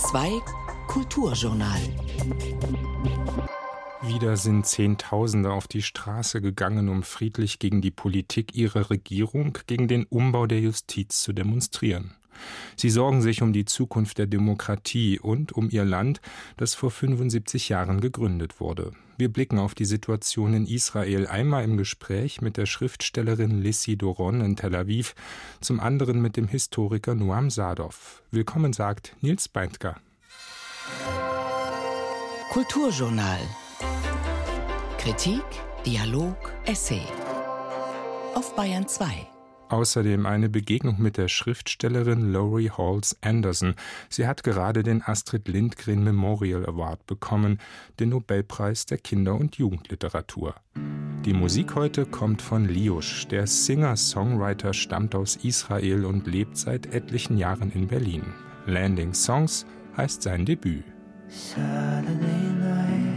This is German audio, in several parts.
2 Kulturjournal. Wieder sind Zehntausende auf die Straße gegangen, um friedlich gegen die Politik ihrer Regierung, gegen den Umbau der Justiz zu demonstrieren. Sie sorgen sich um die Zukunft der Demokratie und um ihr Land, das vor 75 Jahren gegründet wurde. Wir blicken auf die Situation in Israel einmal im Gespräch mit der Schriftstellerin Lissi Doron in Tel Aviv, zum anderen mit dem Historiker Noam Sadov. Willkommen sagt Nils Beintger. Kulturjournal. Kritik, Dialog, Essay. Auf Bayern 2. Außerdem eine Begegnung mit der Schriftstellerin Laurie Halls Anderson. Sie hat gerade den Astrid Lindgren Memorial Award bekommen, den Nobelpreis der Kinder- und Jugendliteratur. Die Musik heute kommt von Liush. Der Singer-Songwriter stammt aus Israel und lebt seit etlichen Jahren in Berlin. Landing Songs heißt sein Debüt. Saturday night.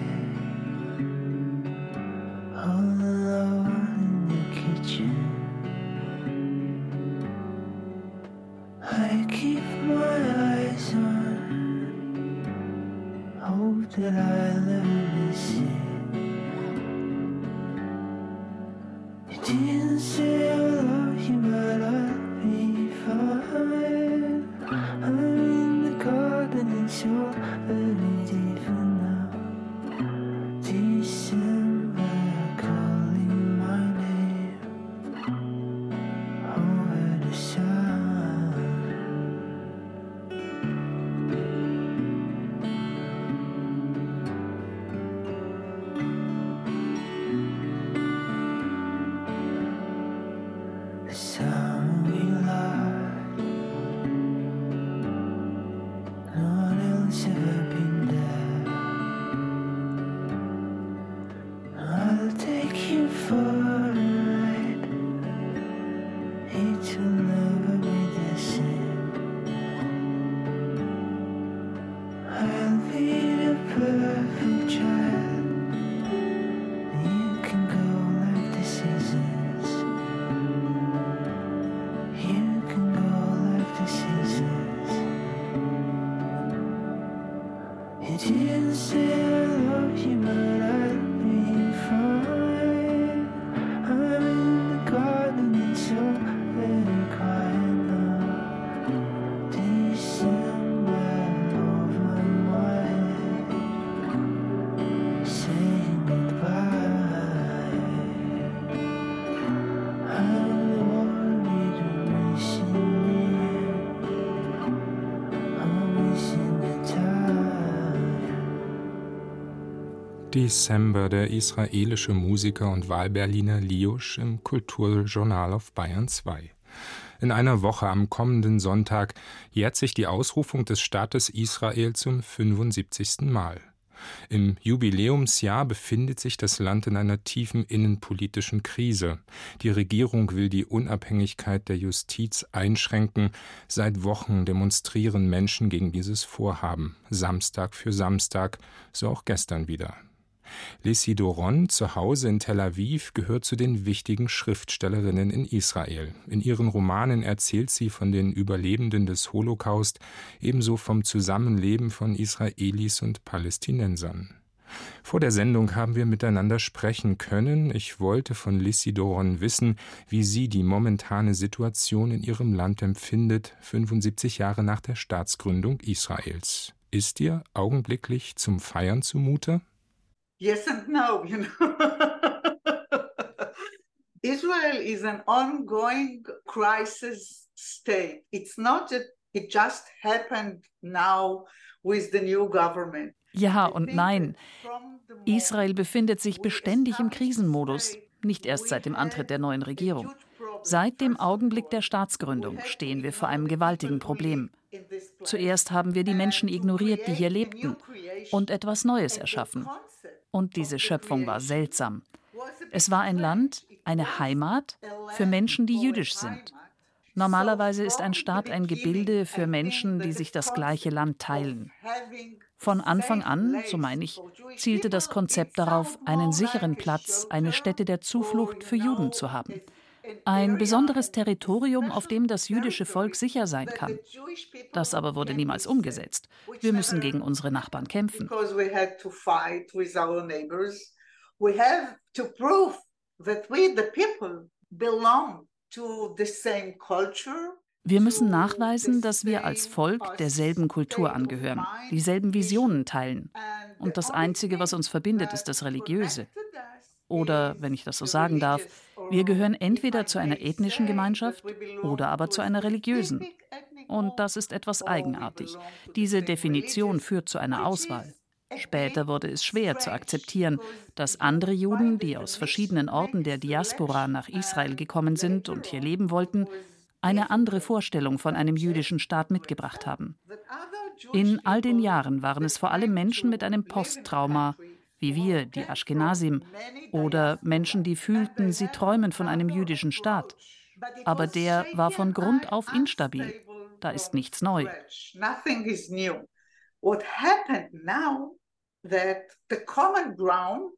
December, der israelische Musiker und Wahlberliner Liusch im Kulturjournal auf Bayern 2. In einer Woche am kommenden Sonntag jährt sich die Ausrufung des Staates Israel zum 75. Mal. Im Jubiläumsjahr befindet sich das Land in einer tiefen innenpolitischen Krise. Die Regierung will die Unabhängigkeit der Justiz einschränken. Seit Wochen demonstrieren Menschen gegen dieses Vorhaben, Samstag für Samstag, so auch gestern wieder. Lissi Doron, zu Hause in Tel Aviv, gehört zu den wichtigen Schriftstellerinnen in Israel. In ihren Romanen erzählt sie von den Überlebenden des Holocaust, ebenso vom Zusammenleben von Israelis und Palästinensern. Vor der Sendung haben wir miteinander sprechen können. Ich wollte von Lissi Doron wissen, wie sie die momentane Situation in ihrem Land empfindet, 75 Jahre nach der Staatsgründung Israels. Ist dir augenblicklich zum Feiern zumute? Yes and no, you know. Israel is an ongoing crisis state. It's not that it just happened now with the new government. Ja und nein. Israel befindet sich beständig im Krisenmodus, nicht erst seit dem Antritt der neuen Regierung. Seit dem Augenblick der Staatsgründung stehen wir vor einem gewaltigen Problem. Zuerst haben wir die Menschen ignoriert, die hier lebten, und etwas Neues erschaffen. Und diese Schöpfung war seltsam. Es war ein Land, eine Heimat für Menschen, die jüdisch sind. Normalerweise ist ein Staat ein Gebilde für Menschen, die sich das gleiche Land teilen. Von Anfang an, so meine ich, zielte das Konzept darauf, einen sicheren Platz, eine Stätte der Zuflucht für Juden zu haben. Ein besonderes Territorium, auf dem das jüdische Volk sicher sein kann. Das aber wurde niemals umgesetzt. Wir müssen gegen unsere Nachbarn kämpfen. We have to prove that we, the people, belong to the same culture, wir müssen nachweisen, dass wir als Volk derselben Kultur angehören, dieselben Visionen teilen. Und das Einzige, was uns verbindet, ist das Religiöse. Oder, wenn ich das so sagen darf, wir gehören entweder zu einer ethnischen Gemeinschaft oder aber zu einer religiösen. Und das ist etwas eigenartig. Diese Definition führt zu einer Auswahl. Später wurde es schwer zu akzeptieren, dass andere Juden, die aus verschiedenen Orten der Diaspora nach Israel gekommen sind und hier leben wollten, eine andere Vorstellung von einem jüdischen Staat mitgebracht haben. In all den Jahren waren es vor allem Menschen mit einem Posttrauma, wie wir, die Ashkenazim, oder Menschen, die fühlten, sie träumen von einem jüdischen Staat. Aber der war von Grund auf instabil. Da ist nichts neu. What happened now that the common ground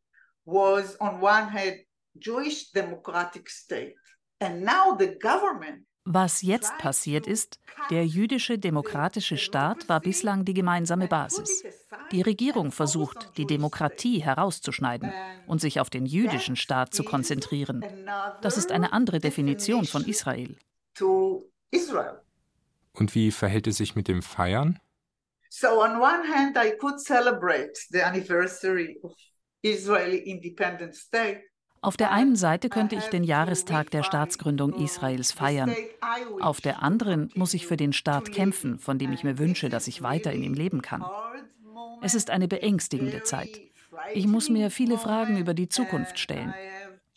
was on one hand Jewish democratic state and now the government was jetzt passiert ist, der jüdische demokratische Staat war bislang die gemeinsame Basis. Die Regierung versucht, die Demokratie herauszuschneiden und sich auf den jüdischen Staat zu konzentrieren. Das ist eine andere Definition von Israel. Und wie verhält es sich mit dem Feiern? So on one hand I could celebrate the anniversary of Israeli independent state auf der einen Seite könnte ich den Jahrestag der Staatsgründung Israels feiern. Auf der anderen muss ich für den Staat kämpfen, von dem ich mir wünsche, dass ich weiter in ihm leben kann. Es ist eine beängstigende Zeit. Ich muss mir viele Fragen über die Zukunft stellen.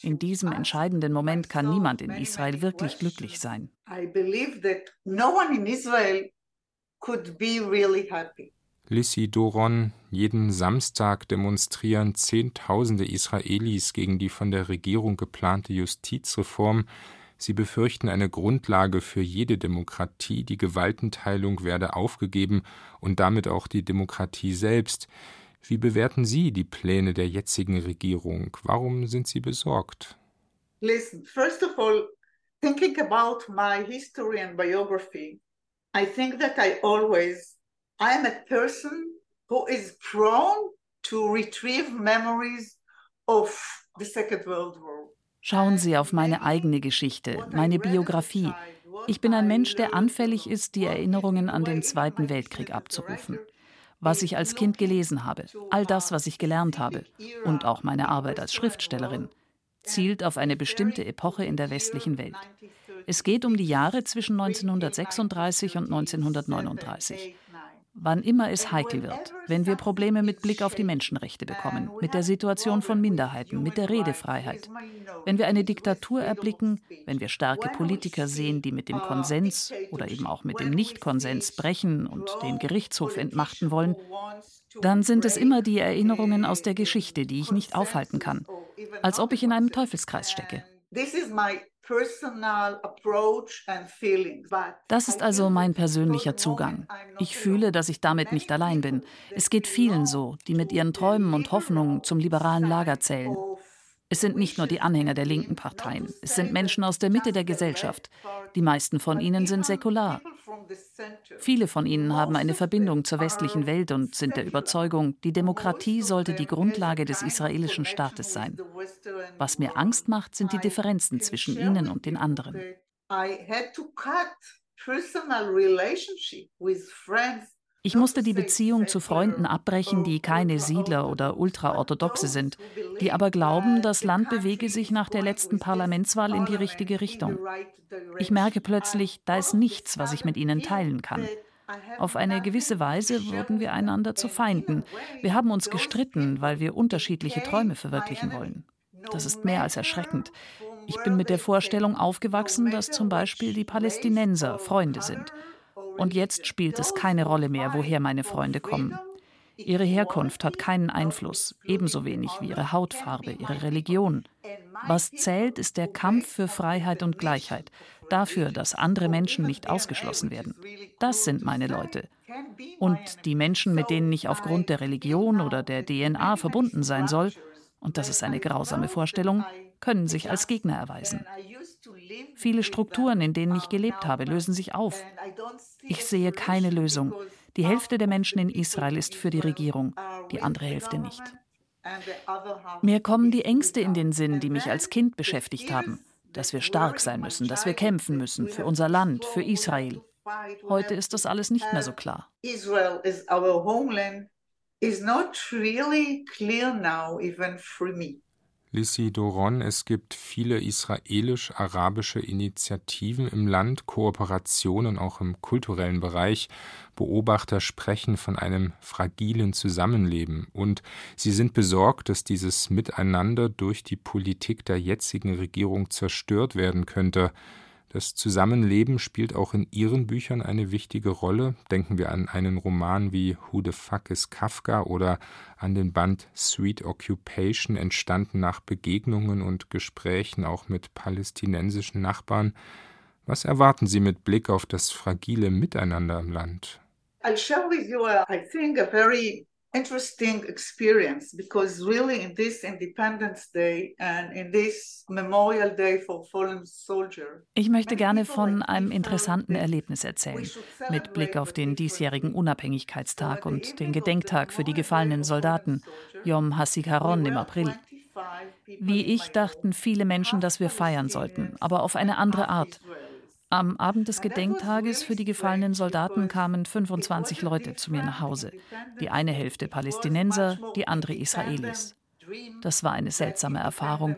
In diesem entscheidenden Moment kann niemand in Israel wirklich glücklich sein. I believe that no one in Israel could be really happy. Lissi Doron, jeden Samstag demonstrieren Zehntausende Israelis gegen die von der Regierung geplante Justizreform. Sie befürchten eine Grundlage für jede Demokratie, die Gewaltenteilung werde aufgegeben und damit auch die Demokratie selbst. Wie bewerten Sie die Pläne der jetzigen Regierung? Warum sind Sie besorgt? Listen, first of all, thinking about my history and biography, I think that I always I'm a person who is prone to retrieve memories of the Second World War. Schauen Sie auf meine eigene Geschichte, meine Biografie. Ich bin ein Mensch, der anfällig ist, die Erinnerungen an den Zweiten Weltkrieg abzurufen. Was ich als Kind gelesen habe, all das, was ich gelernt habe und auch meine Arbeit als Schriftstellerin, zielt auf eine bestimmte Epoche in der westlichen Welt. Es geht um die Jahre zwischen 1936 und 1939 wann immer es heikel wird, wenn wir Probleme mit Blick auf die Menschenrechte bekommen, mit der Situation von Minderheiten, mit der Redefreiheit, wenn wir eine Diktatur erblicken, wenn wir starke Politiker sehen, die mit dem Konsens oder eben auch mit dem Nichtkonsens brechen und den Gerichtshof entmachten wollen, dann sind es immer die Erinnerungen aus der Geschichte, die ich nicht aufhalten kann, als ob ich in einem Teufelskreis stecke. This is my das ist also mein persönlicher Zugang. Ich fühle, dass ich damit nicht allein bin. Es geht vielen so, die mit ihren Träumen und Hoffnungen zum liberalen Lager zählen. Es sind nicht nur die Anhänger der linken Parteien, es sind Menschen aus der Mitte der Gesellschaft. Die meisten von ihnen sind säkular. Viele von ihnen haben eine Verbindung zur westlichen Welt und sind der Überzeugung, die Demokratie sollte die Grundlage des israelischen Staates sein. Was mir Angst macht, sind die Differenzen zwischen ihnen und den anderen. Ich musste die Beziehung zu Freunden abbrechen, die keine Siedler oder Ultraorthodoxe sind, die aber glauben, das Land bewege sich nach der letzten Parlamentswahl in die richtige Richtung. Ich merke plötzlich, da ist nichts, was ich mit ihnen teilen kann. Auf eine gewisse Weise wurden wir einander zu Feinden. Wir haben uns gestritten, weil wir unterschiedliche Träume verwirklichen wollen. Das ist mehr als erschreckend. Ich bin mit der Vorstellung aufgewachsen, dass zum Beispiel die Palästinenser Freunde sind. Und jetzt spielt es keine Rolle mehr, woher meine Freunde kommen. Ihre Herkunft hat keinen Einfluss, ebenso wenig wie ihre Hautfarbe, ihre Religion. Was zählt, ist der Kampf für Freiheit und Gleichheit, dafür, dass andere Menschen nicht ausgeschlossen werden. Das sind meine Leute. Und die Menschen, mit denen ich aufgrund der Religion oder der DNA verbunden sein soll, und das ist eine grausame Vorstellung, können sich als Gegner erweisen. Viele Strukturen, in denen ich gelebt habe, lösen sich auf. Ich sehe keine Lösung. Die Hälfte der Menschen in Israel ist für die Regierung, die andere Hälfte nicht. Mir kommen die Ängste in den Sinn, die mich als Kind beschäftigt haben. Dass wir stark sein müssen, dass wir kämpfen müssen für unser Land, für Israel. Heute ist das alles nicht mehr so klar. Israel is our homeland is not really clear now even for me. Lissi Doron, es gibt viele israelisch-arabische Initiativen im Land, Kooperationen auch im kulturellen Bereich. Beobachter sprechen von einem fragilen Zusammenleben und sie sind besorgt, dass dieses Miteinander durch die Politik der jetzigen Regierung zerstört werden könnte. Das Zusammenleben spielt auch in Ihren Büchern eine wichtige Rolle. Denken wir an einen Roman wie Who the Fuck is Kafka oder an den Band Sweet Occupation, entstanden nach Begegnungen und Gesprächen auch mit palästinensischen Nachbarn. Was erwarten Sie mit Blick auf das fragile Miteinander im Land? I'll share with you, I think, a very interesting experience because really in this Independence Day and in this Memorial Day for Fallen Soldier. Ich möchte gerne von einem interessanten Erlebnis erzählen, mit Blick auf den diesjährigen Unabhängigkeitstag und den Gedenktag für die gefallenen Soldaten, Yom HaSikaron im April. Wie ich dachten viele Menschen, dass wir feiern sollten, aber auf eine andere Art. Am Abend des Gedenktages für die gefallenen Soldaten kamen 25 Leute zu mir nach Hause. Die eine Hälfte Palästinenser, die andere Israelis. Das war eine seltsame Erfahrung,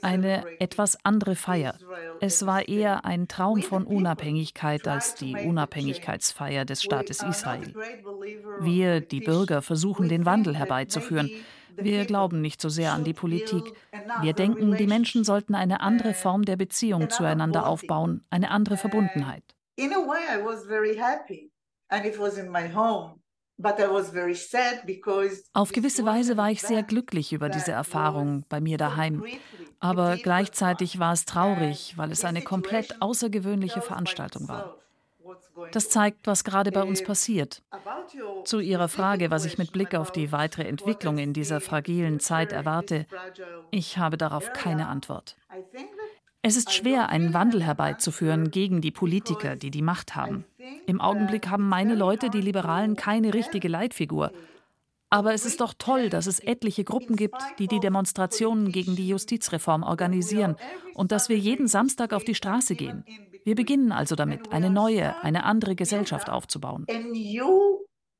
eine etwas andere Feier. Es war eher ein Traum von Unabhängigkeit als die Unabhängigkeitsfeier des Staates Israel. Wir, die Bürger, versuchen den Wandel herbeizuführen. Wir glauben nicht so sehr an die Politik. Wir denken, die Menschen sollten eine andere Form der Beziehung zueinander aufbauen, eine andere Verbundenheit. Auf gewisse Weise war ich sehr glücklich über diese Erfahrung bei mir daheim. Aber gleichzeitig war es traurig, weil es eine komplett außergewöhnliche Veranstaltung war. Das zeigt, was gerade bei uns passiert. Zu Ihrer Frage, was ich mit Blick auf die weitere Entwicklung in dieser fragilen Zeit erwarte, ich habe darauf keine Antwort. Es ist schwer, einen Wandel herbeizuführen gegen die Politiker, die die Macht haben. Im Augenblick haben meine Leute, die Liberalen, keine richtige Leitfigur. Aber es ist doch toll, dass es etliche Gruppen gibt, die die Demonstrationen gegen die Justizreform organisieren und dass wir jeden Samstag auf die Straße gehen. Wir beginnen also damit, eine neue, eine andere Gesellschaft aufzubauen.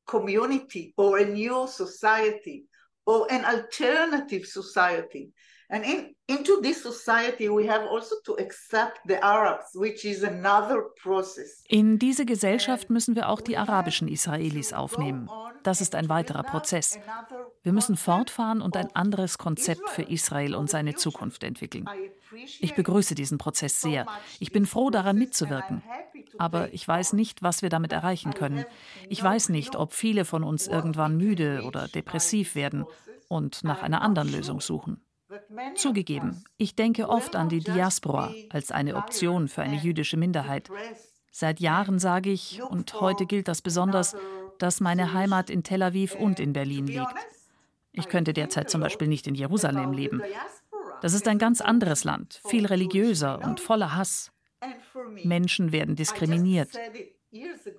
community or a new society or an alternative society. And in, into this society we have also to accept the Arabs, which is another process. In diese Gesellschaft müssen wir auch die arabischen Israelis aufnehmen. Das ist ein weiterer Prozess. Wir müssen fortfahren und ein anderes Konzept für Israel und seine Zukunft entwickeln. Ich begrüße diesen Prozess sehr. Ich bin froh daran mitzuwirken. Aber ich weiß nicht, was wir damit erreichen können. Ich weiß nicht, ob viele von uns irgendwann müde oder depressiv werden und nach einer anderen Lösung suchen. Zugegeben, ich denke oft an die Diaspora als eine Option für eine jüdische Minderheit. Seit Jahren sage ich, und heute gilt das besonders, dass meine Heimat in Tel Aviv und in Berlin liegt. Ich könnte derzeit zum Beispiel nicht in Jerusalem leben. Das ist ein ganz anderes Land, viel religiöser und voller Hass. Menschen werden diskriminiert.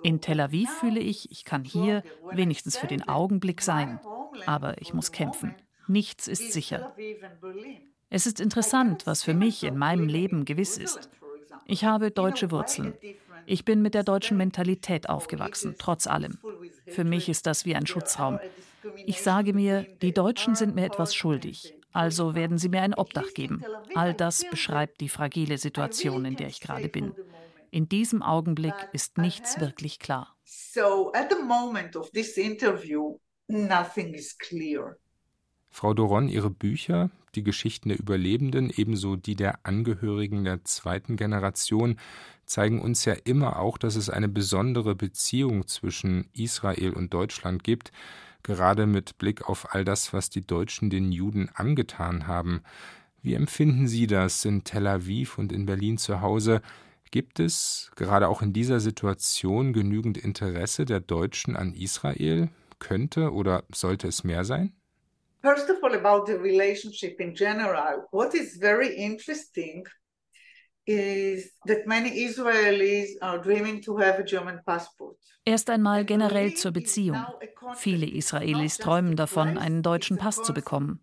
In Tel Aviv fühle ich, ich kann hier wenigstens für den Augenblick sein, aber ich muss kämpfen. Nichts ist sicher. Es ist interessant, was für mich in meinem Leben gewiss ist. Ich habe deutsche Wurzeln. Ich bin mit der deutschen Mentalität aufgewachsen, trotz allem. Für mich ist das wie ein Schutzraum. Ich sage mir, die Deutschen sind mir etwas schuldig, also werden sie mir ein Obdach geben. All das beschreibt die fragile Situation, in der ich gerade bin. In diesem Augenblick ist nichts wirklich klar. So at the moment of this interview, nothing is clear. Frau Doron, Ihre Bücher, die Geschichten der Überlebenden, ebenso die der Angehörigen der zweiten Generation, zeigen uns ja immer auch, dass es eine besondere Beziehung zwischen Israel und Deutschland gibt, gerade mit Blick auf all das, was die Deutschen den Juden angetan haben. Wie empfinden Sie das in Tel Aviv und in Berlin zu Hause? Gibt es gerade auch in dieser Situation genügend Interesse der Deutschen an Israel? Könnte oder sollte es mehr sein? First of all, about the relationship in general, what is very interesting Erst einmal generell zur Beziehung. Viele Israelis träumen davon, einen deutschen Pass zu bekommen.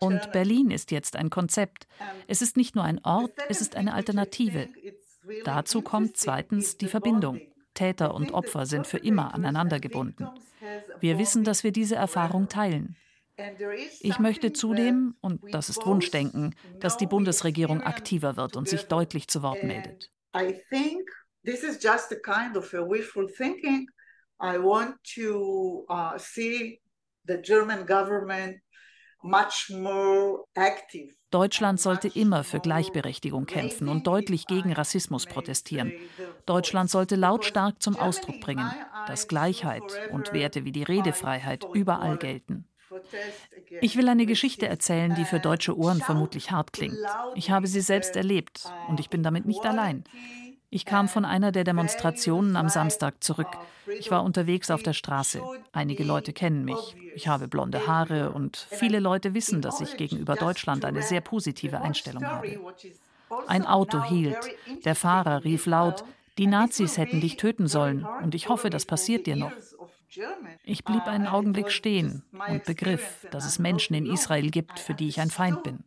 Und Berlin ist jetzt ein Konzept. Es ist nicht nur ein Ort, es ist eine Alternative. Dazu kommt zweitens die Verbindung. Täter und Opfer sind für immer aneinander gebunden. Wir wissen, dass wir diese Erfahrung teilen. Ich möchte zudem, und das ist Wunschdenken, dass die Bundesregierung aktiver wird und sich deutlich zu Wort meldet. This is just a kind of a wishful thinking. I want to uh, see the German government much more active Deutschland sollte immer für Gleichberechtigung kämpfen und deutlich gegen Rassismus protestieren. Deutschland sollte lautstark zum Ausdruck bringen, dass Gleichheit und Werte wie die Redefreiheit überall gelten. Ich will eine Geschichte erzählen, die für deutsche Ohren vermutlich hart klingt. Ich habe sie selbst erlebt und ich bin damit nicht allein. Ich kam von einer der Demonstrationen am Samstag zurück. Ich war unterwegs auf der Straße. Einige Leute kennen mich. Ich habe blonde Haare und viele Leute wissen, dass ich gegenüber Deutschland eine sehr positive Einstellung habe. Ein Auto hielt. Der Fahrer rief laut, die Nazis hätten dich töten sollen und ich hoffe, das passiert dir noch. Ich blieb einen Augenblick stehen und begriff, dass es Menschen in Israel gibt, für die ich ein Feind bin.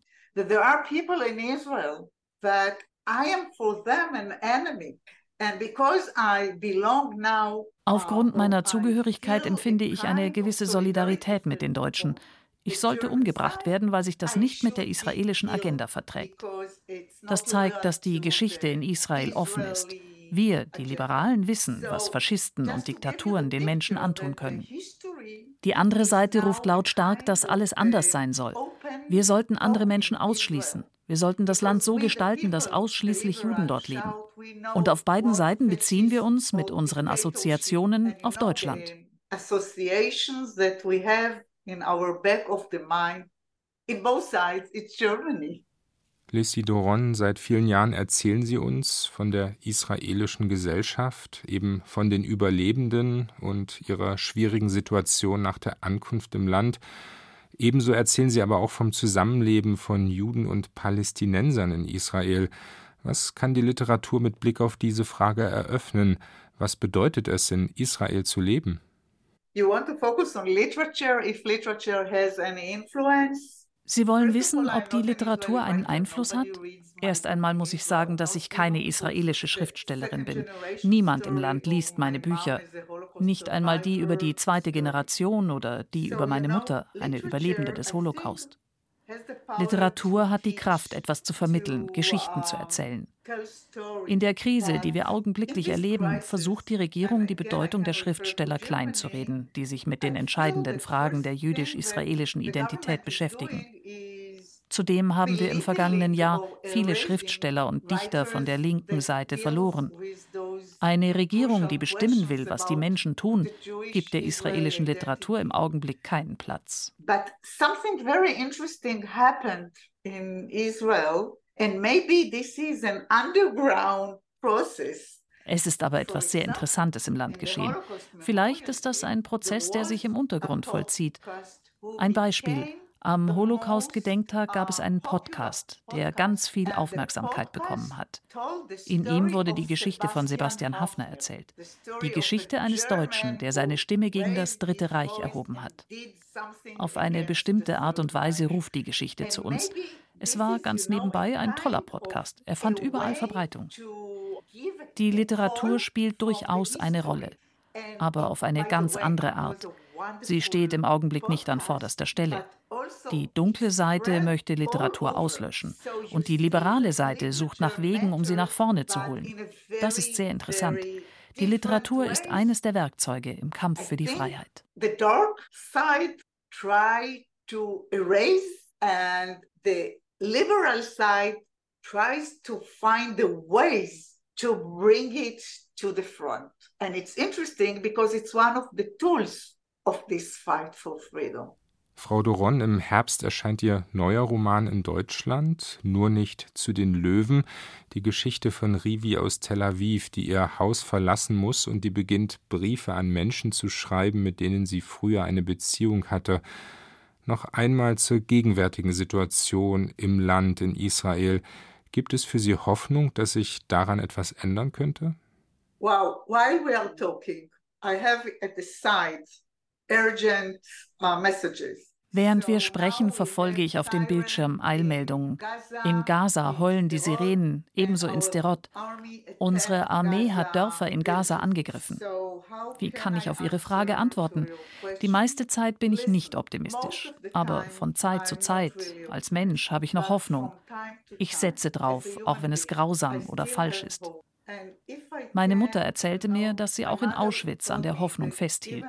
Aufgrund meiner Zugehörigkeit empfinde ich eine gewisse Solidarität mit den Deutschen. Ich sollte umgebracht werden, weil sich das nicht mit der israelischen Agenda verträgt. Das zeigt, dass die Geschichte in Israel offen ist. Wir, die Liberalen, wissen, was Faschisten und Diktaturen den Menschen antun können. Die andere Seite ruft lautstark, dass alles anders sein soll. Wir sollten andere Menschen ausschließen. Wir sollten das Land so gestalten, dass ausschließlich Juden dort leben. Und auf beiden Seiten beziehen wir uns mit unseren Assoziationen auf Deutschland. Lissy Doron, seit vielen Jahren erzählen Sie uns von der israelischen Gesellschaft, eben von den Überlebenden und ihrer schwierigen Situation nach der Ankunft im Land. Ebenso erzählen sie aber auch vom Zusammenleben von Juden und Palästinensern in Israel. Was kann die Literatur mit Blick auf diese Frage eröffnen? Was bedeutet es, in Israel zu leben? You want to focus on literature if literature has any influence? Sie wollen wissen, ob die Literatur einen Einfluss hat? Erst einmal muss ich sagen, dass ich keine israelische Schriftstellerin bin. Niemand im Land liest meine Bücher. Nicht einmal die über die zweite Generation oder die über meine Mutter, eine Überlebende des Holocaust. Literatur hat die Kraft, etwas zu vermitteln, Geschichten zu erzählen. In der Krise, die wir augenblicklich erleben, versucht die Regierung, die Bedeutung der Schriftsteller kleinzureden, die sich mit den entscheidenden Fragen der jüdisch-israelischen Identität beschäftigen. Zudem haben wir im vergangenen Jahr viele Schriftsteller und Dichter von der linken Seite verloren. Eine Regierung, die bestimmen will, was die Menschen tun, gibt der israelischen Literatur im Augenblick keinen Platz. But something very interesting happened in Israel and maybe this is an underground process. Es ist aber etwas sehr Interessantes im Land geschehen. Vielleicht ist das ein Prozess, der sich im Untergrund vollzieht. Ein Beispiel. Am Holocaust-Gedenktag gab es einen Podcast, der ganz viel Aufmerksamkeit bekommen hat. In ihm wurde die Geschichte von Sebastian Hafner erzählt. Die Geschichte eines Deutschen, der seine Stimme gegen das Dritte Reich erhoben hat. Auf eine bestimmte Art und Weise ruft die Geschichte zu uns. Es war ganz nebenbei ein toller Podcast. Er fand überall Verbreitung. Die Literatur spielt durchaus eine Rolle, aber auf eine ganz andere Art. Sie steht im Augenblick nicht an vorderster Stelle. Die dunkle Seite möchte Literatur auslöschen und die liberale Seite sucht nach Wegen, um sie nach vorne zu holen. Das ist sehr interessant. Die Literatur ist eines der Werkzeuge im Kampf für die Freiheit. The dark side try to erase and the liberal side tries to find the ways to bring it to the front. And it's interesting because it's one of the tools of this fight for freedom. Frau Doron, im Herbst erscheint Ihr neuer Roman in Deutschland, Nur nicht zu den Löwen, die Geschichte von Rivi aus Tel Aviv, die ihr Haus verlassen muss und die beginnt, Briefe an Menschen zu schreiben, mit denen sie früher eine Beziehung hatte. Noch einmal zur gegenwärtigen Situation im Land in Israel. Gibt es für Sie Hoffnung, dass sich daran etwas ändern könnte? Well, while we are talking, I have at the side urgent uh, messages. Während wir sprechen, verfolge ich auf dem Bildschirm Eilmeldungen. In Gaza heulen die Sirenen, ebenso in Sterot. Unsere Armee hat Dörfer in Gaza angegriffen. Wie kann ich auf Ihre Frage antworten? Die meiste Zeit bin ich nicht optimistisch. Aber von Zeit zu Zeit, als Mensch, habe ich noch Hoffnung. Ich setze drauf, auch wenn es grausam oder falsch ist. Meine Mutter erzählte mir, dass sie auch in Auschwitz an der Hoffnung festhielt.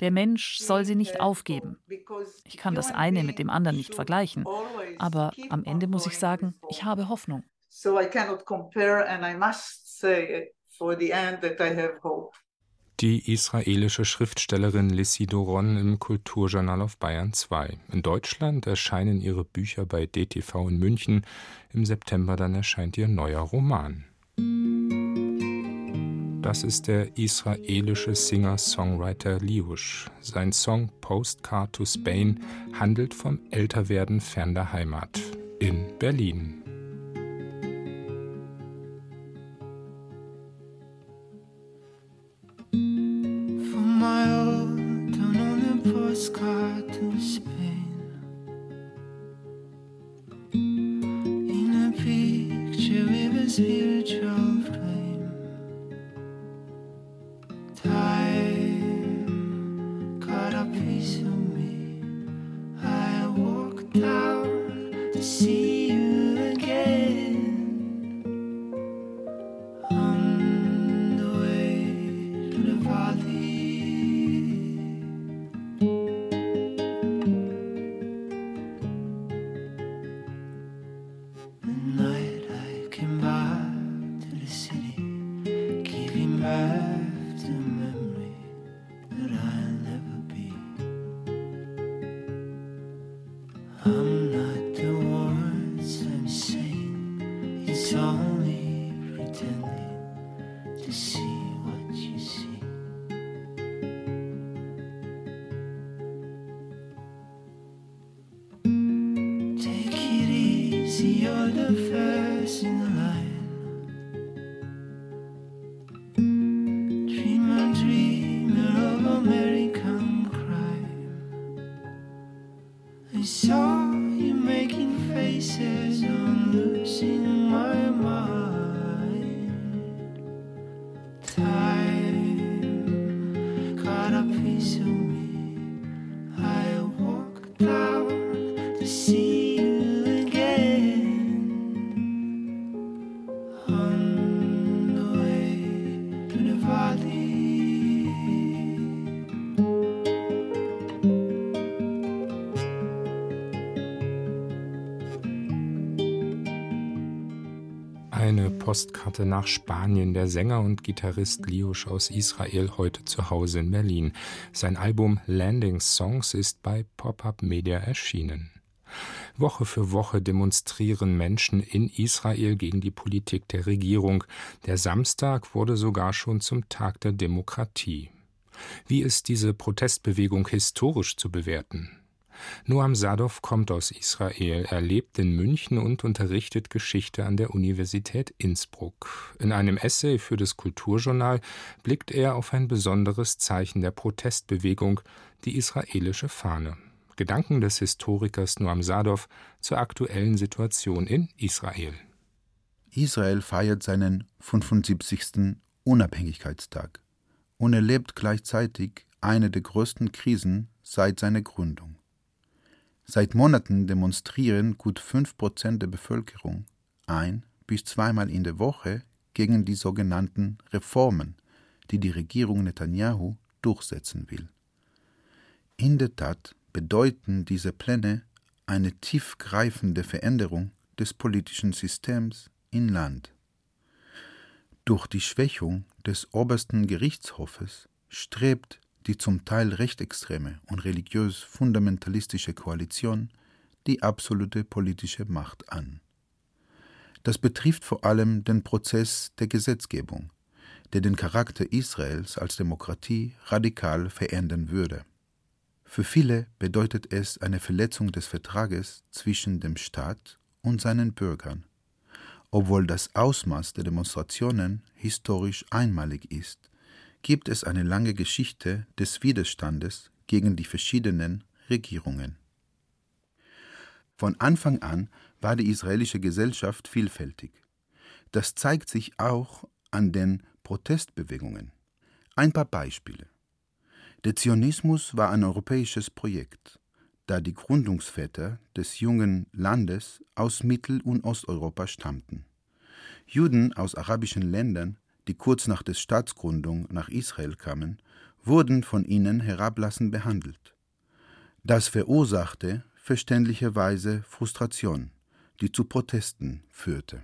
Der Mensch soll sie nicht aufgeben. Ich kann das eine mit dem anderen nicht vergleichen, aber am Ende muss ich sagen, ich habe Hoffnung. Die israelische Schriftstellerin Lissi Doron im Kulturjournal auf Bayern 2. In Deutschland erscheinen ihre Bücher bei DTV in München. Im September dann erscheint ihr neuer Roman. Das ist der israelische Singer-Songwriter Liush. Sein Song Postcard to Spain handelt vom Älterwerden fern der Heimat in Berlin. In a picture with a spiritual eyes. Postkarte nach Spanien, der Sänger und Gitarrist Liush aus Israel, heute zu Hause in Berlin. Sein Album Landing Songs ist bei Pop-Up Media erschienen. Woche für Woche demonstrieren Menschen in Israel gegen die Politik der Regierung. Der Samstag wurde sogar schon zum Tag der Demokratie. Wie ist diese Protestbewegung historisch zu bewerten? Noam Sadov kommt aus Israel. Er lebt in München und unterrichtet Geschichte an der Universität Innsbruck. In einem Essay für das Kulturjournal blickt er auf ein besonderes Zeichen der Protestbewegung, die israelische Fahne. Gedanken des Historikers Noam Sadov zur aktuellen Situation in Israel. Israel feiert seinen 75. Unabhängigkeitstag und erlebt gleichzeitig eine der größten Krisen seit seiner Gründung. Seit Monaten demonstrieren gut fünf Prozent der Bevölkerung ein bis zweimal in der Woche gegen die sogenannten Reformen, die die Regierung Netanyahu durchsetzen will. In der Tat bedeuten diese Pläne eine tiefgreifende Veränderung des politischen Systems im Land. Durch die Schwächung des obersten Gerichtshofes strebt die zum Teil rechtsextreme und religiös fundamentalistische Koalition die absolute politische Macht an. Das betrifft vor allem den Prozess der Gesetzgebung, der den Charakter Israels als Demokratie radikal verändern würde. Für viele bedeutet es eine Verletzung des Vertrages zwischen dem Staat und seinen Bürgern, Obwohl das Ausmaß der Demonstrationen historisch einmalig ist, gibt es eine lange Geschichte des Widerstandes gegen die verschiedenen Regierungen. Von Anfang an war die israelische Gesellschaft vielfältig. Das zeigt sich auch an den Protestbewegungen. Ein paar Beispiele. Der Zionismus war ein europäisches Projekt, da die Gründungsväter des jungen Landes aus Mittel- und Osteuropa stammten. Juden aus arabischen Ländern, die kurz nach der Staatsgründung nach Israel kamen, wurden von ihnen herablassend behandelt. Das verursachte verständlicherweise Frustration, die zu Protesten führte.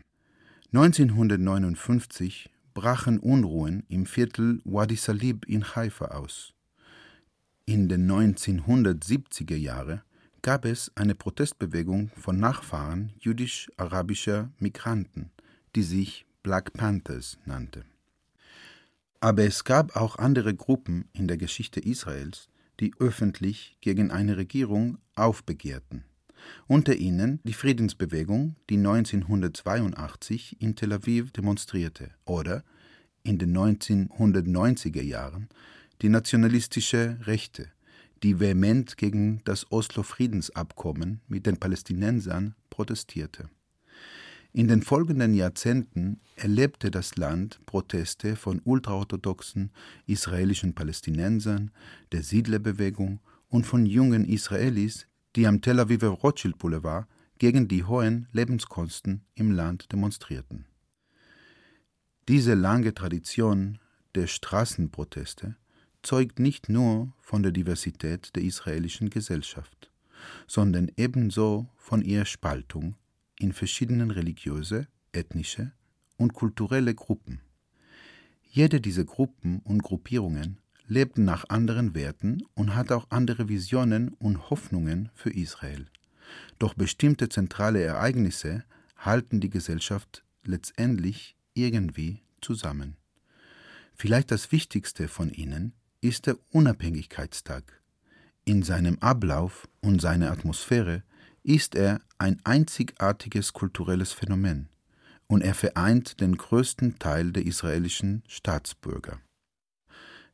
1959 brachen Unruhen im Viertel Wadi Salib in Haifa aus. In den 1970er Jahren gab es eine Protestbewegung von Nachfahren jüdisch-arabischer Migranten, die sich Black Panthers nannte. Aber es gab auch andere Gruppen in der Geschichte Israels, die öffentlich gegen eine Regierung aufbegehrten. Unter ihnen die Friedensbewegung, die 1982 in Tel Aviv demonstrierte, oder in den 1990er Jahren die nationalistische Rechte, die vehement gegen das Oslo-Friedensabkommen mit den Palästinensern protestierte. In den folgenden Jahrzehnten erlebte das Land Proteste von ultraorthodoxen israelischen Palästinensern, der Siedlerbewegung und von jungen Israelis, die am Tel Aviver Rothschild Boulevard gegen die hohen Lebenskosten im Land demonstrierten. Diese lange Tradition der Straßenproteste zeugt nicht nur von der Diversität der israelischen Gesellschaft, sondern ebenso von ihrer Spaltung in verschiedene religiöse, ethnische und kulturelle Gruppen. Jede dieser Gruppen und Gruppierungen lebt nach anderen Werten und hat auch andere Visionen und Hoffnungen für Israel. Doch bestimmte zentrale Ereignisse halten die Gesellschaft letztendlich irgendwie zusammen. Vielleicht das wichtigste von ihnen ist der Unabhängigkeitstag. In seinem Ablauf und seiner Atmosphäre ist er ein einzigartiges kulturelles Phänomen und er vereint den größten Teil der israelischen Staatsbürger.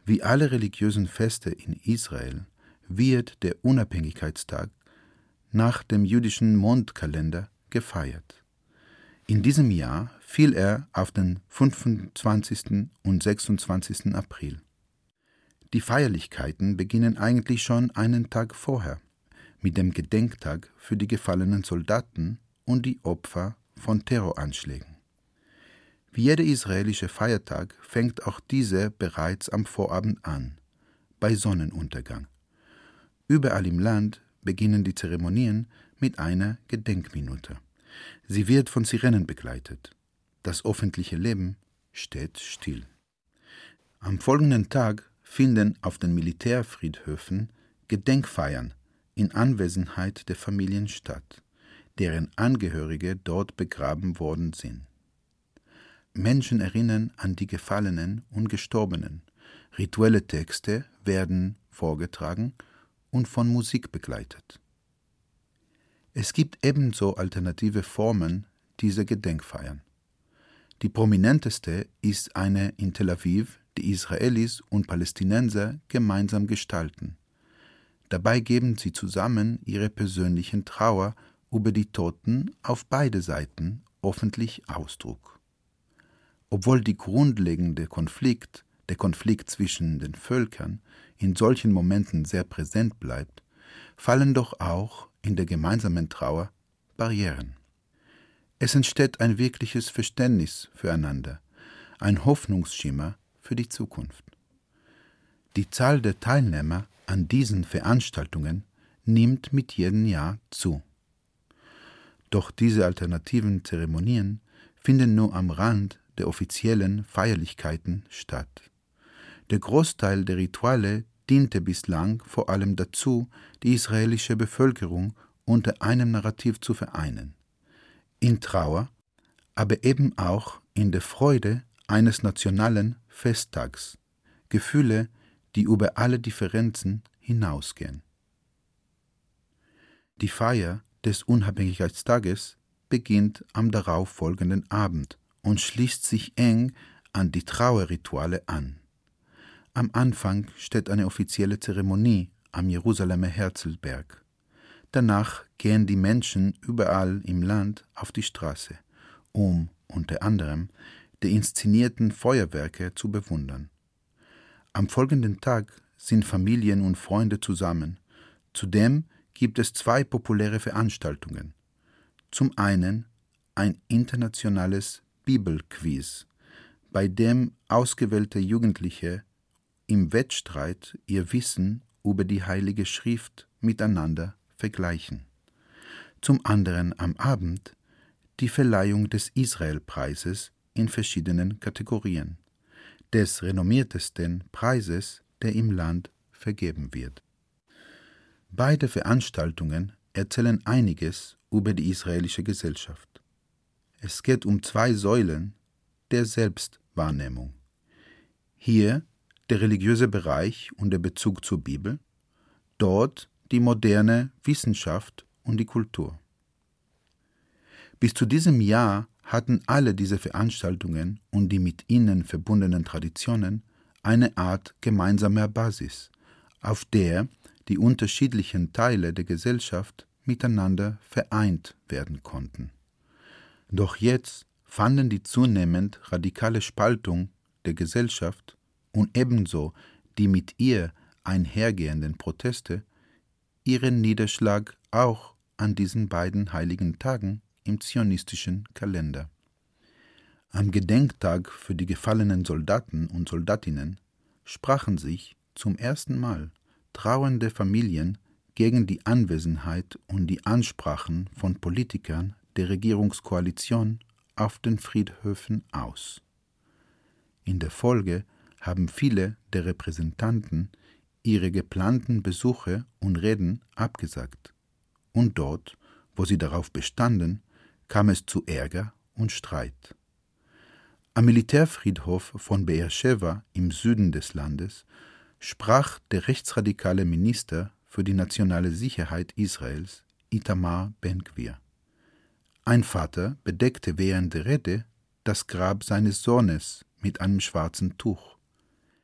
Wie alle religiösen Feste in Israel wird der Unabhängigkeitstag nach dem jüdischen Mondkalender gefeiert. In diesem Jahr fiel er auf den 25. und 26. April. Die Feierlichkeiten beginnen eigentlich schon einen Tag vorher mit dem Gedenktag für die gefallenen Soldaten und die Opfer von Terroranschlägen. Wie jeder israelische Feiertag fängt auch dieser bereits am Vorabend an, bei Sonnenuntergang. Überall im Land beginnen die Zeremonien mit einer Gedenkminute. Sie wird von Sirenen begleitet. Das öffentliche Leben steht still. Am folgenden Tag finden auf den Militärfriedhöfen Gedenkfeiern in Anwesenheit der Familien statt, deren Angehörige dort begraben worden sind. Menschen erinnern an die Gefallenen und Gestorbenen. Rituelle Texte werden vorgetragen und von Musik begleitet. Es gibt ebenso alternative Formen dieser Gedenkfeiern. Die prominenteste ist eine in Tel Aviv, die Israelis und Palästinenser gemeinsam gestalten. Dabei geben sie zusammen ihre persönlichen Trauer über die Toten auf beide Seiten öffentlich Ausdruck. Obwohl die grundlegende Konflikt, der Konflikt zwischen den Völkern, in solchen Momenten sehr präsent bleibt, fallen doch auch in der gemeinsamen Trauer Barrieren. Es entsteht ein wirkliches Verständnis füreinander, ein Hoffnungsschimmer für die Zukunft. Die Zahl der Teilnehmer an diesen Veranstaltungen nimmt mit jedem Jahr zu. Doch diese alternativen Zeremonien finden nur am Rand der offiziellen Feierlichkeiten statt. Der Großteil der Rituale diente bislang vor allem dazu, die israelische Bevölkerung unter einem Narrativ zu vereinen. In Trauer, aber eben auch in der Freude eines nationalen Festtags, Gefühle, die über alle Differenzen hinausgehen. Die Feier des Unabhängigkeitstages beginnt am darauffolgenden Abend und schließt sich eng an die Trauerrituale an. Am Anfang steht eine offizielle Zeremonie am Jerusalemer Herzlberg. Danach gehen die Menschen überall im Land auf die Straße, um unter anderem die inszenierten Feuerwerke zu bewundern. Am folgenden Tag sind Familien und Freunde zusammen. Zudem gibt es zwei populäre Veranstaltungen. Zum einen ein internationales Bibelquiz, bei dem ausgewählte Jugendliche im Wettstreit ihr Wissen über die Heilige Schrift miteinander vergleichen. Zum anderen am Abend die Verleihung des Israelpreises in verschiedenen Kategorien, des renommiertesten Preises, der im Land vergeben wird. Beide Veranstaltungen erzählen einiges über die israelische Gesellschaft. Es geht um zwei Säulen der Selbstwahrnehmung. Hier der religiöse Bereich und der Bezug zur Bibel, dort die moderne Wissenschaft und die Kultur. Bis zu diesem Jahr hatten alle diese Veranstaltungen und die mit ihnen verbundenen Traditionen eine Art gemeinsamer Basis, auf der die unterschiedlichen Teile der Gesellschaft miteinander vereint werden konnten. Doch jetzt fanden die zunehmend radikale Spaltung der Gesellschaft und ebenso die mit ihr einhergehenden Proteste ihren Niederschlag auch an diesen beiden heiligen Tagen im zionistischen Kalender. Am Gedenktag für die gefallenen Soldaten und Soldatinnen sprachen sich zum ersten Mal trauernde Familien gegen die Anwesenheit und die Ansprachen von Politikern der Regierungskoalition auf den Friedhöfen aus. In der Folge haben viele der Repräsentanten ihre geplanten Besuche und Reden abgesagt. Und dort, wo sie darauf bestanden, kam es zu Ärger und Streit. Am Militärfriedhof von Beersheba im Süden des Landes sprach der rechtsradikale Minister für die nationale Sicherheit Israels, Itamar Ben-Gvir. Ein Vater bedeckte während der Rede das Grab seines Sohnes mit einem schwarzen Tuch.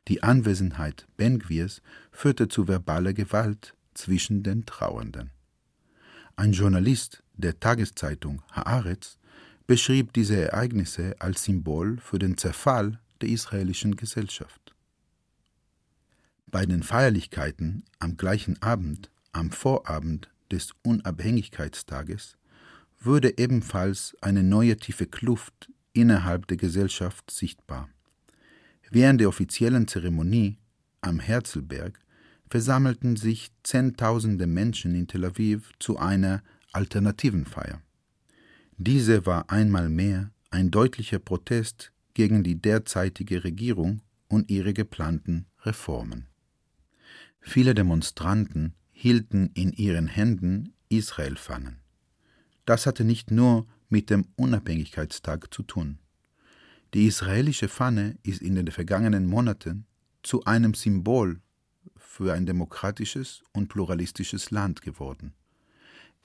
Die Anwesenheit Ben-Gvirs führte zu verbaler Gewalt zwischen den Trauernden. Ein Journalist der Tageszeitung Haaretz beschrieb diese Ereignisse als Symbol für den Zerfall der israelischen Gesellschaft. Bei den Feierlichkeiten am gleichen Abend, am Vorabend des Unabhängigkeitstages, wurde ebenfalls eine neue tiefe Kluft innerhalb der Gesellschaft sichtbar. Während der offiziellen Zeremonie am Herzlberg versammelten sich Zehntausende Menschen in Tel Aviv zu einer alternativen Feier. Diese war einmal mehr ein deutlicher Protest gegen die derzeitige Regierung und ihre geplanten Reformen. Viele Demonstranten hielten in ihren Händen Israelfahnen. Das hatte nicht nur mit dem Unabhängigkeitstag zu tun. Die israelische Fahne ist in den vergangenen Monaten zu einem Symbol für ein demokratisches und pluralistisches Land geworden.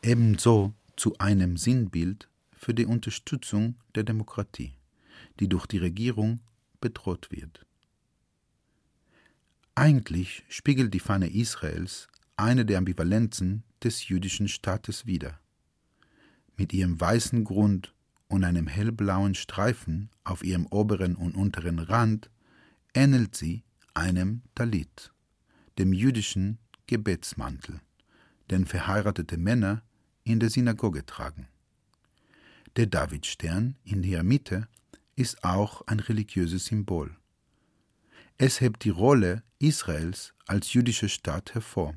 Ebenso zu einem Sinnbild für die Unterstützung der Demokratie, die durch die Regierung bedroht wird. Eigentlich spiegelt die Fahne Israels eine der Ambivalenzen des jüdischen Staates wider. Mit ihrem weißen Grund und einem hellblauen Streifen auf ihrem oberen und unteren Rand ähnelt sie einem Talit, dem jüdischen Gebetsmantel, den verheiratete Männer in der Synagoge tragen. Der Davidstern in der Mitte ist auch ein religiöses Symbol. Es hebt die Rolle Israels als jüdischer Staat hervor.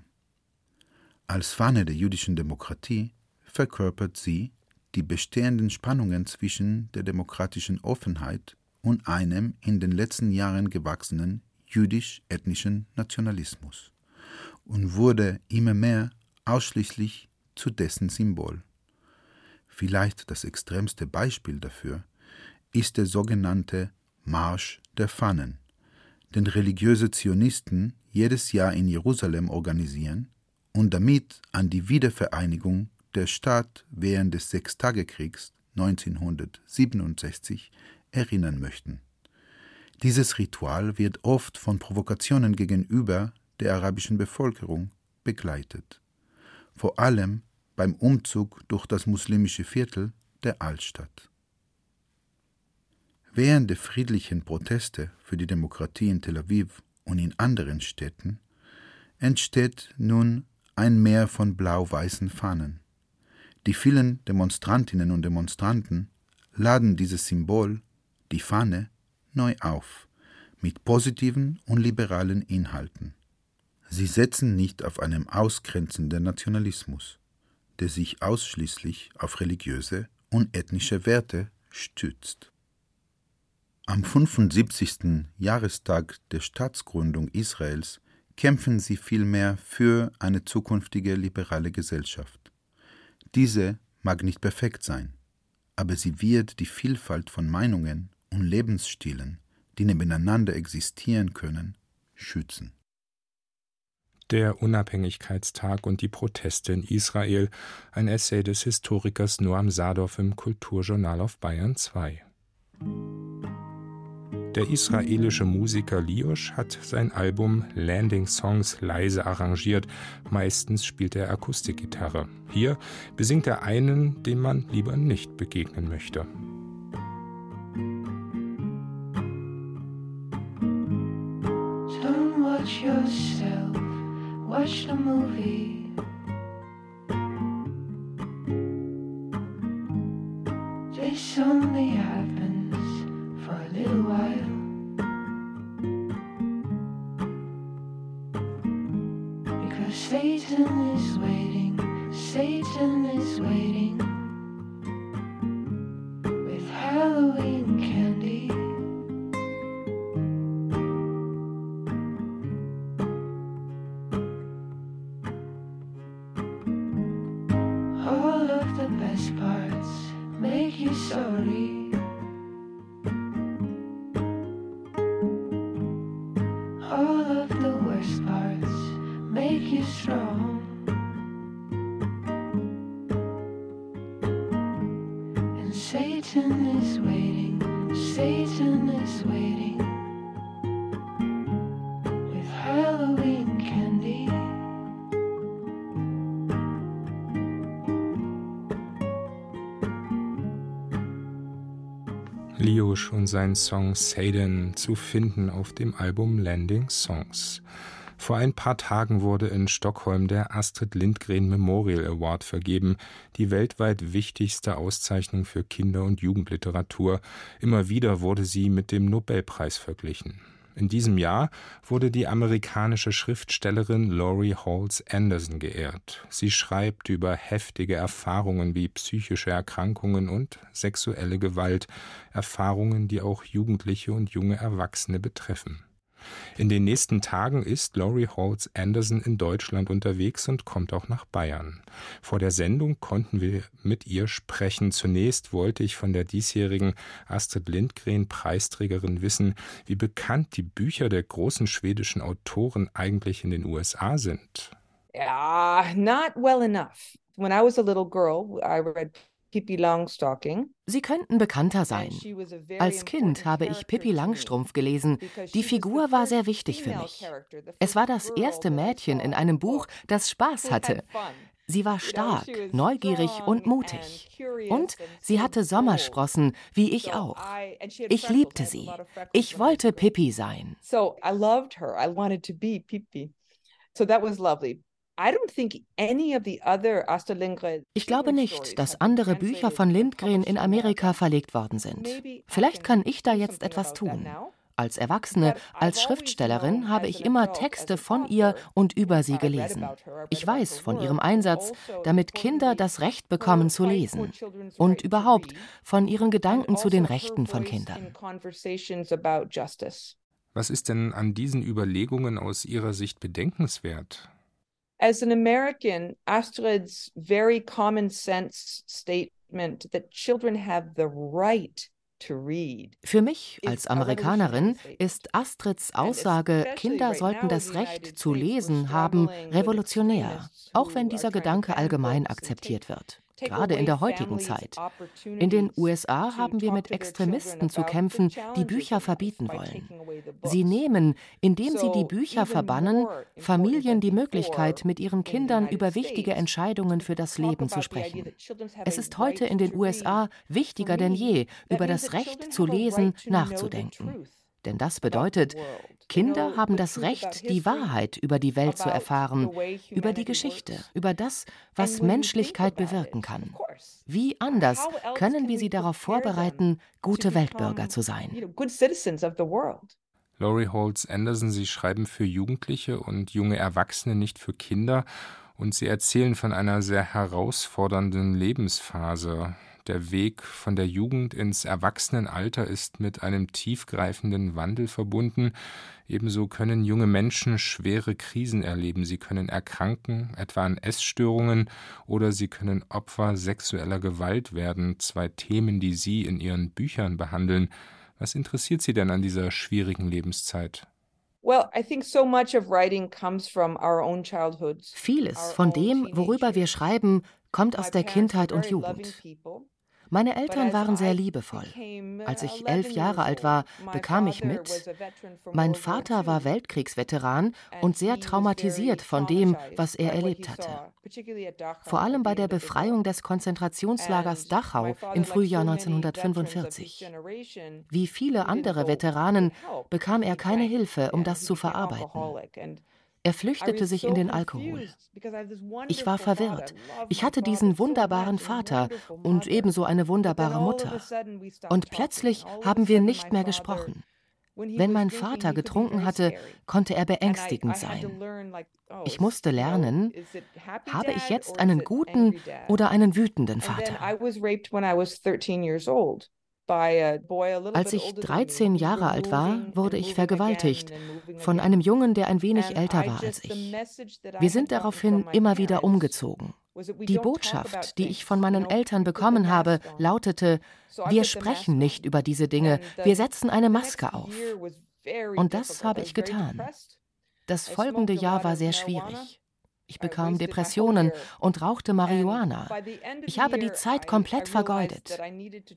Als Fahne der jüdischen Demokratie verkörpert sie die bestehenden Spannungen zwischen der demokratischen Offenheit und einem in den letzten Jahren gewachsenen jüdisch-ethnischen Nationalismus und wurde immer mehr ausschließlich zu dessen Symbol. Vielleicht das extremste Beispiel dafür ist der sogenannte Marsch der Pfannen, den religiöse Zionisten jedes Jahr in Jerusalem organisieren und damit an die Wiedervereinigung der Staat während des Sechstagekriegs 1967 erinnern möchten. Dieses Ritual wird oft von Provokationen gegenüber der arabischen Bevölkerung begleitet, vor allem beim Umzug durch das muslimische Viertel der Altstadt. Während der friedlichen Proteste für die Demokratie in Tel Aviv und in anderen Städten entsteht nun ein Meer von blau-weißen Fahnen. Die vielen Demonstrantinnen und Demonstranten laden dieses Symbol, die Fahne, neu auf, mit positiven und liberalen Inhalten. Sie setzen nicht auf einem ausgrenzenden Nationalismus, der sich ausschließlich auf religiöse und ethnische Werte stützt. Am 75. Jahrestag der Staatsgründung Israels kämpfen sie vielmehr für eine zukünftige liberale Gesellschaft. Diese mag nicht perfekt sein, aber sie wird die Vielfalt von Meinungen und Lebensstilen, die nebeneinander existieren können, schützen. Der Unabhängigkeitstag und die Proteste in Israel, ein Essay des Historikers Noam Sadov im Kulturjournal auf Bayern 2. Der israelische Musiker Liosh hat sein Album Landing Songs leise arrangiert, meistens spielt er Akustikgitarre. Hier besingt er einen, dem man lieber nicht begegnen möchte. Don't watch yourself, watch the movie. This only Und sein Song Satan zu finden auf dem Album Landing Songs. Vor ein paar Tagen wurde in Stockholm der Astrid Lindgren Memorial Award vergeben, die weltweit wichtigste Auszeichnung für Kinder- und Jugendliteratur. Immer wieder wurde sie mit dem Nobelpreis verglichen. In diesem Jahr wurde die amerikanische Schriftstellerin Laurie Halls Anderson geehrt. Sie schreibt über heftige Erfahrungen wie psychische Erkrankungen und sexuelle Gewalt, Erfahrungen, die auch Jugendliche und junge Erwachsene betreffen. In den nächsten Tagen ist Laurie Halls Anderson in Deutschland unterwegs und kommt auch nach Bayern. Vor der Sendung konnten wir mit ihr sprechen. Zunächst wollte ich von der diesjährigen Astrid Lindgren Preisträgerin wissen, wie bekannt die Bücher der großen schwedischen Autoren eigentlich in den USA sind. Uh, not well enough. When I was a little girl, I read Pippi Longstocking. Sie könnten bekannter sein. Als Kind habe ich Pippi Langstrumpf gelesen. Die Figur war sehr wichtig für mich. Es war das erste Mädchen in einem Buch, das Spaß hatte. Sie war stark, neugierig und mutig. Und sie hatte Sommersprossen, wie ich auch. Ich liebte sie. Ich wollte Pippi sein. So I loved her. I wanted to be Pippi. So that was lovely. Ich glaube nicht, dass andere Bücher von Lindgren in Amerika verlegt worden sind. Vielleicht kann ich da jetzt etwas tun. Als Erwachsene, als Schriftstellerin habe ich immer Texte von ihr und über sie gelesen. Ich weiß von ihrem Einsatz, damit Kinder das Recht bekommen zu lesen. Und überhaupt von ihren Gedanken zu den Rechten von Kindern. Was ist denn an diesen Überlegungen aus Ihrer Sicht bedenkenswert? As an American, Astrid's very common sense statement that children have the right Für mich als Amerikanerin ist Astrids Aussage, Kinder sollten das Recht zu lesen haben, revolutionär, auch wenn dieser Gedanke allgemein akzeptiert wird gerade in der heutigen Zeit. In den USA haben wir mit Extremisten zu kämpfen, die Bücher verbieten wollen. Sie nehmen, indem sie die Bücher verbannen, Familien die Möglichkeit, mit ihren Kindern über wichtige Entscheidungen für das Leben zu sprechen. Es ist heute in den USA wichtiger denn je, über das Recht zu lesen nachzudenken. Denn das bedeutet, Kinder haben das Recht, die Wahrheit über die Welt zu erfahren, über die Geschichte, über das, was Menschlichkeit bewirken kann. Wie anders können wir sie darauf vorbereiten, gute Weltbürger zu sein? Laurie Holtz Anderson, Sie schreiben für Jugendliche und junge Erwachsene, nicht für Kinder, und Sie erzählen von einer sehr herausfordernden Lebensphase. Der Weg von der Jugend ins Erwachsenenalter ist mit einem tiefgreifenden Wandel verbunden. Ebenso können junge Menschen schwere Krisen erleben. Sie können erkranken, etwa an Essstörungen, oder sie können Opfer sexueller Gewalt werden. Zwei Themen, die Sie in Ihren Büchern behandeln. Was interessiert Sie denn an dieser schwierigen Lebenszeit? Vieles von dem, worüber wir schreiben, kommt aus der Kindheit und Jugend. Meine Eltern waren sehr liebevoll. Als ich elf Jahre alt war, bekam ich mit, mein Vater war Weltkriegsveteran und sehr traumatisiert von dem, was er erlebt hatte. Vor allem bei der Befreiung des Konzentrationslagers Dachau im Frühjahr 1945. Wie viele andere Veteranen bekam er keine Hilfe, um das zu verarbeiten. Er flüchtete sich in den Alkohol. Ich war verwirrt. Ich hatte diesen wunderbaren Vater und ebenso eine wunderbare Mutter. Und plötzlich haben wir nicht mehr gesprochen. Wenn mein Vater getrunken hatte, konnte er beängstigend sein. Ich musste lernen, habe ich jetzt einen guten oder einen wütenden Vater? Als ich 13 Jahre alt war, wurde ich vergewaltigt von einem Jungen, der ein wenig älter war als ich. Wir sind daraufhin immer wieder umgezogen. Die Botschaft, die ich von meinen Eltern bekommen habe, lautete, wir sprechen nicht über diese Dinge, wir setzen eine Maske auf. Und das habe ich getan. Das folgende Jahr war sehr schwierig. Ich bekam Depressionen und rauchte Marihuana. Ich habe die Zeit komplett vergeudet.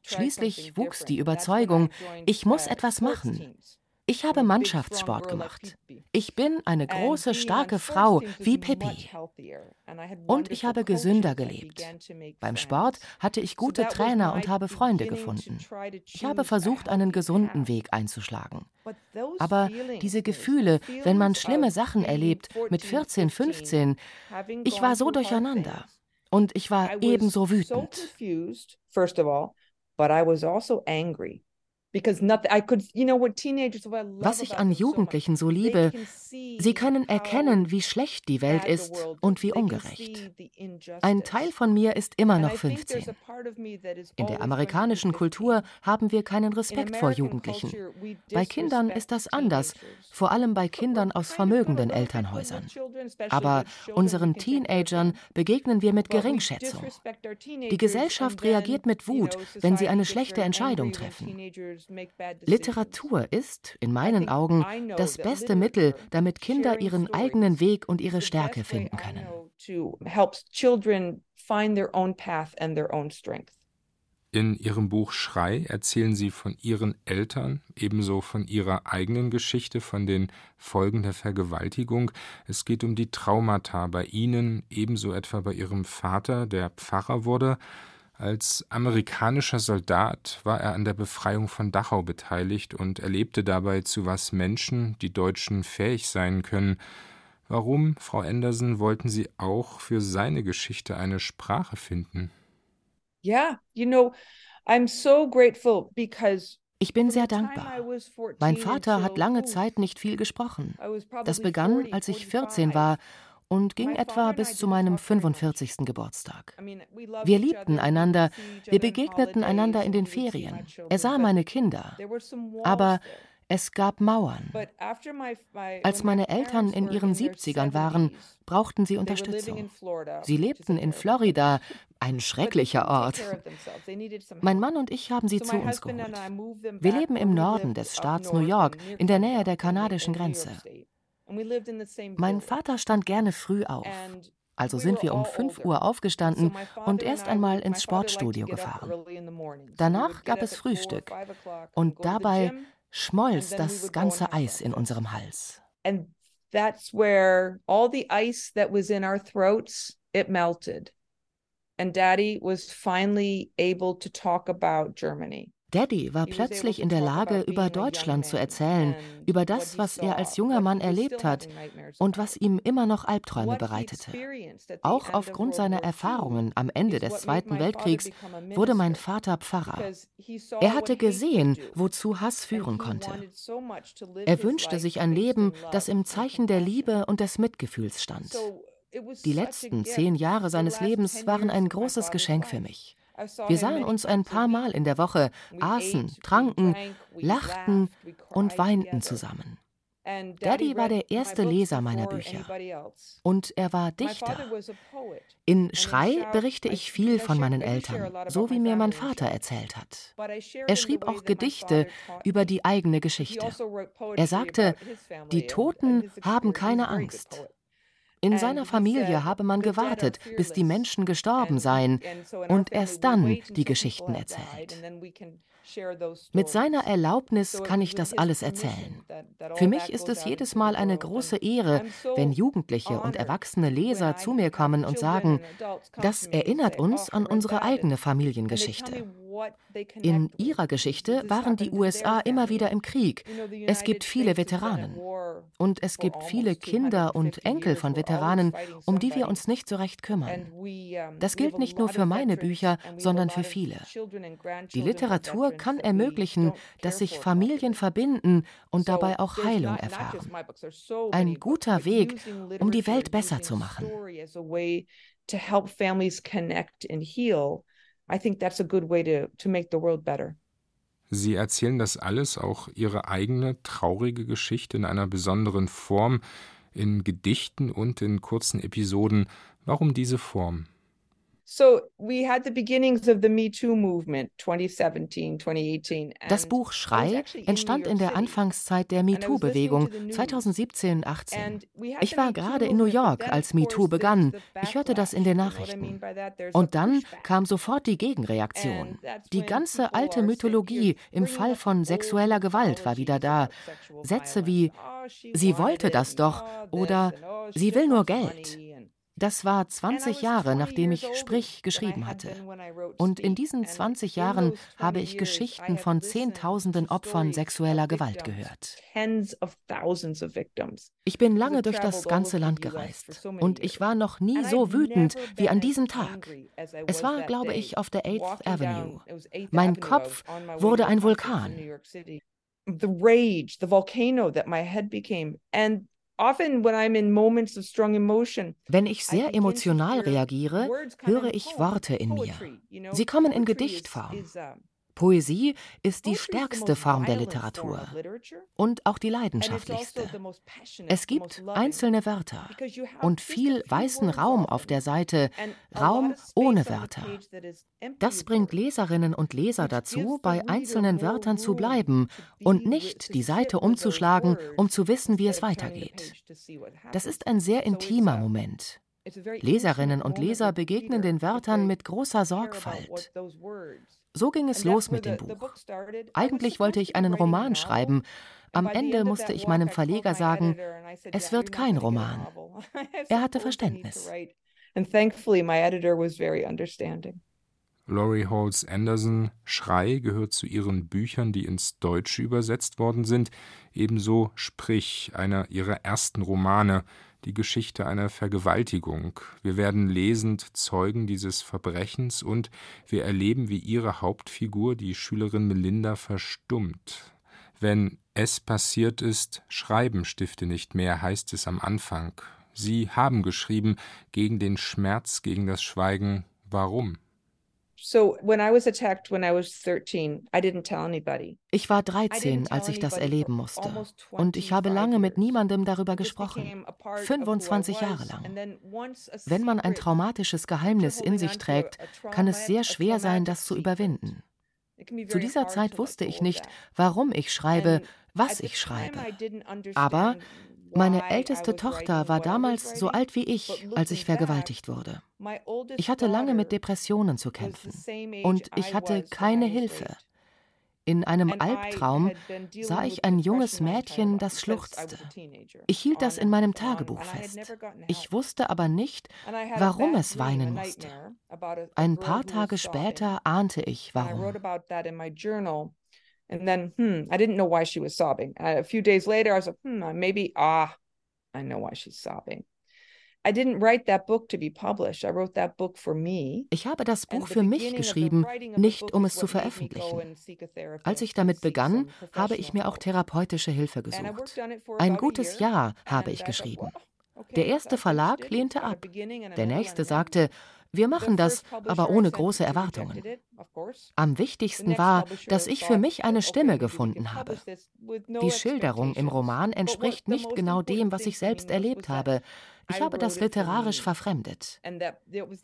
Schließlich wuchs die Überzeugung, ich muss etwas machen. Ich habe Mannschaftssport gemacht. Ich bin eine große, starke Frau wie Pippi. Und ich habe gesünder gelebt. Beim Sport hatte ich gute Trainer und habe Freunde gefunden. Ich habe versucht, einen gesunden Weg einzuschlagen. Aber diese Gefühle, wenn man schlimme Sachen erlebt, mit 14, 15, ich war so durcheinander. Und ich war ebenso wütend. First of all, but I was also angry. Was ich an Jugendlichen so liebe, sie können erkennen, wie schlecht die Welt ist und wie ungerecht. Ein Teil von mir ist immer noch 15. In der amerikanischen Kultur haben wir keinen Respekt vor Jugendlichen. Bei Kindern ist das anders, vor allem bei Kindern aus vermögenden Elternhäusern. Aber unseren Teenagern begegnen wir mit Geringschätzung. Die Gesellschaft reagiert mit Wut, wenn sie eine schlechte Entscheidung treffen. Literatur ist, in meinen Augen, das beste Mittel, damit Kinder ihren eigenen Weg und ihre Stärke finden können. In Ihrem Buch Schrei erzählen Sie von Ihren Eltern, ebenso von Ihrer eigenen Geschichte, von den Folgen der Vergewaltigung. Es geht um die Traumata bei Ihnen, ebenso etwa bei Ihrem Vater, der Pfarrer wurde. Als amerikanischer Soldat war er an der Befreiung von Dachau beteiligt und erlebte dabei, zu was Menschen, die Deutschen, fähig sein können. Warum, Frau Anderson, wollten Sie auch für seine Geschichte eine Sprache finden? Ja, you know, I'm so grateful because ich bin sehr dankbar. Mein Vater hat lange Zeit nicht viel gesprochen. Das begann, als ich 14 war und ging etwa bis zu meinem 45. Geburtstag. Wir liebten einander, wir begegneten einander in den Ferien. Er sah meine Kinder. Aber Es gab Mauern. Als meine Eltern in ihren 70ern waren, brauchten sie Unterstützung. Sie lebten in Florida, ein schrecklicher Ort. Mein Mann und ich haben sie zu uns geholt. Wir leben im Norden des Staats New York, in der Nähe der kanadischen Grenze. Mein Vater stand gerne früh auf. Also sind wir um 5 Uhr aufgestanden und erst einmal ins Sportstudio gefahren. Danach gab es Frühstück und dabei schmolz das ganze Eis in unserem Hals. And that's where all the ice that was in our throats, it melted. And Daddy was finally able to talk about Germany. Daddy war plötzlich in der Lage, über Deutschland zu erzählen, über das, was er als junger Mann erlebt hat und was ihm immer noch Albträume bereitete. Auch aufgrund seiner Erfahrungen am Ende des Zweiten Weltkriegs wurde mein Vater Pfarrer. Er hatte gesehen, wozu Hass führen konnte. Er wünschte sich ein Leben, das im Zeichen der Liebe und des Mitgefühls stand. Die letzten zehn Jahre seines Lebens waren ein großes Geschenk für mich. Wir sahen uns ein paar Mal in der Woche, aßen, tranken, lachten und weinten zusammen. Daddy war der erste Leser meiner Bücher. Und er war Dichter. In Schrei berichte ich viel von meinen Eltern, so wie mir mein Vater erzählt hat. Er schrieb auch Gedichte über die eigene Geschichte. Also er sagte, die Toten haben keine Angst. In seiner Familie habe man gewartet, bis die Menschen gestorben seien und erst dann die Geschichten erzählt. Mit seiner Erlaubnis kann ich das alles erzählen. Für mich ist es jedes Mal eine große Ehre, wenn Jugendliche und erwachsene Leser zu mir kommen und sagen, das erinnert uns an unsere eigene Familiengeschichte. In ihrer Geschichte waren die USA immer wieder im Krieg. Es gibt viele Veteranen. Und es gibt viele Kinder und Enkel von Veteranen, um die wir uns nicht so recht kümmern. Das gilt nicht nur für meine Bücher, sondern für viele. Die Literatur kann ermöglichen, dass sich Familien verbinden und dabei auch Heilung erfahren. Ein guter Weg, um die Welt besser zu machen. To help families connect and heal. I think that's a good way to, to make the world better. Sie erzählen das alles, auch Ihre eigene traurige Geschichte in einer besonderen Form, in Gedichten und in kurzen Episoden. Warum diese Form? Das Buch Schrei entstand in der Anfangszeit der MeToo-Bewegung 2017-18. Ich war gerade in New York, als MeToo begann. Ich hörte das in den Nachrichten. Und dann kam sofort die Gegenreaktion. Die ganze alte Mythologie im Fall von sexueller Gewalt war wieder da. Sätze wie oh, Sie wollte das doch oder oh, Sie will nur Geld. Das war 20 Jahre, nachdem ich Sprich geschrieben hatte. Und in diesen 20 Jahren habe ich Geschichten von Zehntausenden Opfern sexueller Gewalt gehört. Ich bin lange durch das ganze Land gereist und ich war noch nie so wütend wie an diesem Tag. Es war, glaube ich, auf der 8th Avenue. Mein Kopf wurde ein Vulkan. The rage, the volcano that my head became. And wenn ich sehr emotional reagiere, höre ich Worte in mir. Sie kommen in Gedichtform. Poesie ist die stärkste Form der Literatur und auch die leidenschaftlichste. Es gibt einzelne Wörter und viel weißen Raum auf der Seite, Raum ohne Wörter. Das bringt Leserinnen und Leser dazu, bei einzelnen Wörtern zu bleiben und nicht die Seite umzuschlagen, um zu wissen, wie es weitergeht. Das ist ein sehr intimer Moment. Leserinnen und Leser begegnen den Wörtern mit großer Sorgfalt. So ging es los mit dem Buch. Eigentlich wollte ich einen Roman schreiben. Am Ende musste ich meinem Verleger sagen, es wird kein Roman. Er hatte Verständnis. Laurie Halls Anderson Schrei gehört zu ihren Büchern, die ins Deutsche übersetzt worden sind, ebenso Sprich, einer ihrer ersten Romane, die Geschichte einer Vergewaltigung. Wir werden lesend Zeugen dieses Verbrechens und wir erleben, wie ihre Hauptfigur, die Schülerin Melinda, verstummt. Wenn es passiert ist, schreiben Stifte nicht mehr, heißt es am Anfang. Sie haben geschrieben gegen den Schmerz, gegen das Schweigen. Warum? Ich war 13, als ich das erleben musste. Und ich habe lange mit niemandem darüber gesprochen. 25 Jahre lang. Wenn man ein traumatisches Geheimnis in sich trägt, kann es sehr schwer sein, das zu überwinden. Zu dieser Zeit wusste ich nicht, warum ich schreibe, was ich schreibe. Aber meine älteste Tochter war damals so alt wie ich, als ich vergewaltigt wurde. Ich hatte lange mit Depressionen zu kämpfen und ich hatte keine Hilfe. In einem Albtraum sah ich ein junges Mädchen, das schluchzte. Ich hielt das in meinem Tagebuch fest. Ich wusste aber nicht, warum es weinen musste. Ein paar Tage später ahnte ich, warum. And then, hmm, I didn't know why she was sobbing. Uh, a few days later, I was like, hmm, maybe, ah, I know why she's sobbing. Ich habe das Buch für mich geschrieben, nicht um es zu veröffentlichen. Als ich damit begann, habe ich mir auch therapeutische Hilfe gesucht. Ein gutes Jahr habe ich geschrieben. Der erste Verlag lehnte ab. Der nächste sagte, wir machen das, aber ohne große Erwartungen. Am wichtigsten war, dass ich für mich eine Stimme gefunden habe. Die Schilderung im Roman entspricht nicht genau dem, was ich selbst erlebt habe. Ich habe das literarisch verfremdet.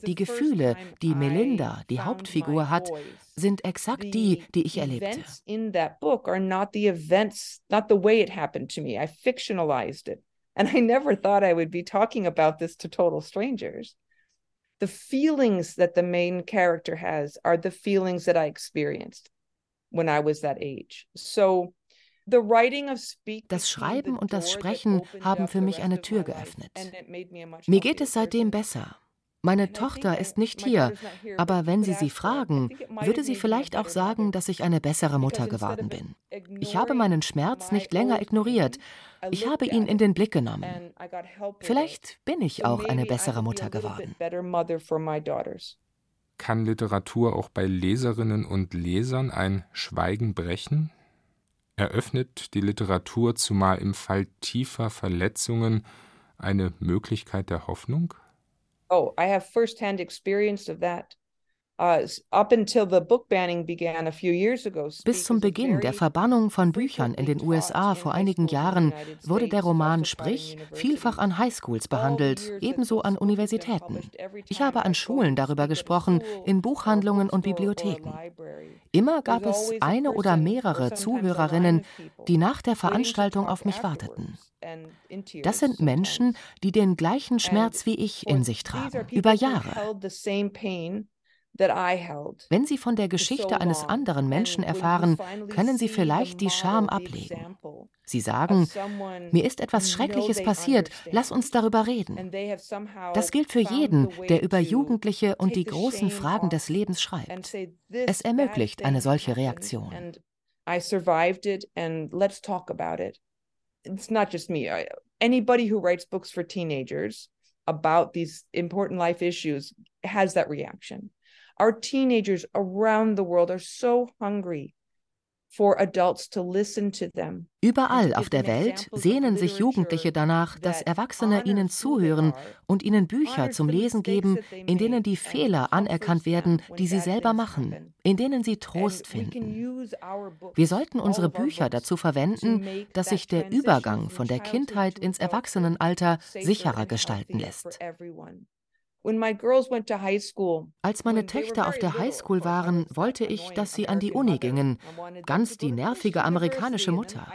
Die Gefühle, die Melinda, die Hauptfigur, hat, sind exakt die, die ich erlebte. And I never thought I would be talking about this to total strangers the feelings that the main character has are the feelings that I experienced when I was that age. So das Schreiben und das Sprechen haben für mich eine Tür geöffnet. Mir geht es seitdem besser. Meine Tochter ist nicht hier, aber wenn Sie sie fragen, würde sie vielleicht auch sagen, dass ich eine bessere Mutter geworden bin. Ich habe meinen Schmerz nicht länger ignoriert. Ich habe ihn in den Blick genommen. Vielleicht bin ich auch eine bessere Mutter geworden. Kann Literatur auch bei Leserinnen und Lesern ein Schweigen brechen? Eröffnet die Literatur zumal im Fall tiefer Verletzungen eine Möglichkeit der Hoffnung? oh, I have firsthand experience of that. Uh, Bis zum Beginn der Verbannung von Büchern in den USA vor einigen Jahren wurde der Roman Sprich vielfach an Highschools behandelt, ebenso an Universitäten. Ich habe an Schulen darüber gesprochen, in Buchhandlungen und Bibliotheken. Immer gab es eine oder mehrere Zuhörerinnen, die nach der Veranstaltung auf mich warteten. Das sind Menschen, die den gleichen Schmerz wie ich in sich tragen, über Jahre. Wenn Sie von der Geschichte eines anderen Menschen erfahren, können Sie vielleicht die Scham ablegen. Sie sagen, mir ist etwas Schreckliches passiert, lass uns darüber reden. Das gilt für jeden, der über Jugendliche und die großen Fragen des Lebens schreibt. Es ermöglicht eine solche Reaktion. I survived it and let's talk about it. It's not just me. Anybody who writes books for teenagers about these important life issues has that reaction. Our teenagers around the world are so hungry Überall auf der Welt sehnen sich Jugendliche danach, dass Erwachsene ihnen zuhören und ihnen Bücher zum Lesen geben, in denen die Fehler anerkannt werden, die sie selber machen, in denen sie Trost finden. Wir sollten unsere Bücher dazu verwenden, dass sich der Übergang von der Kindheit ins Erwachsenenalter sicherer gestalten lässt. Als meine Töchter auf der Highschool waren, wollte ich, dass sie an die Uni gingen. Ganz die nervige amerikanische Mutter.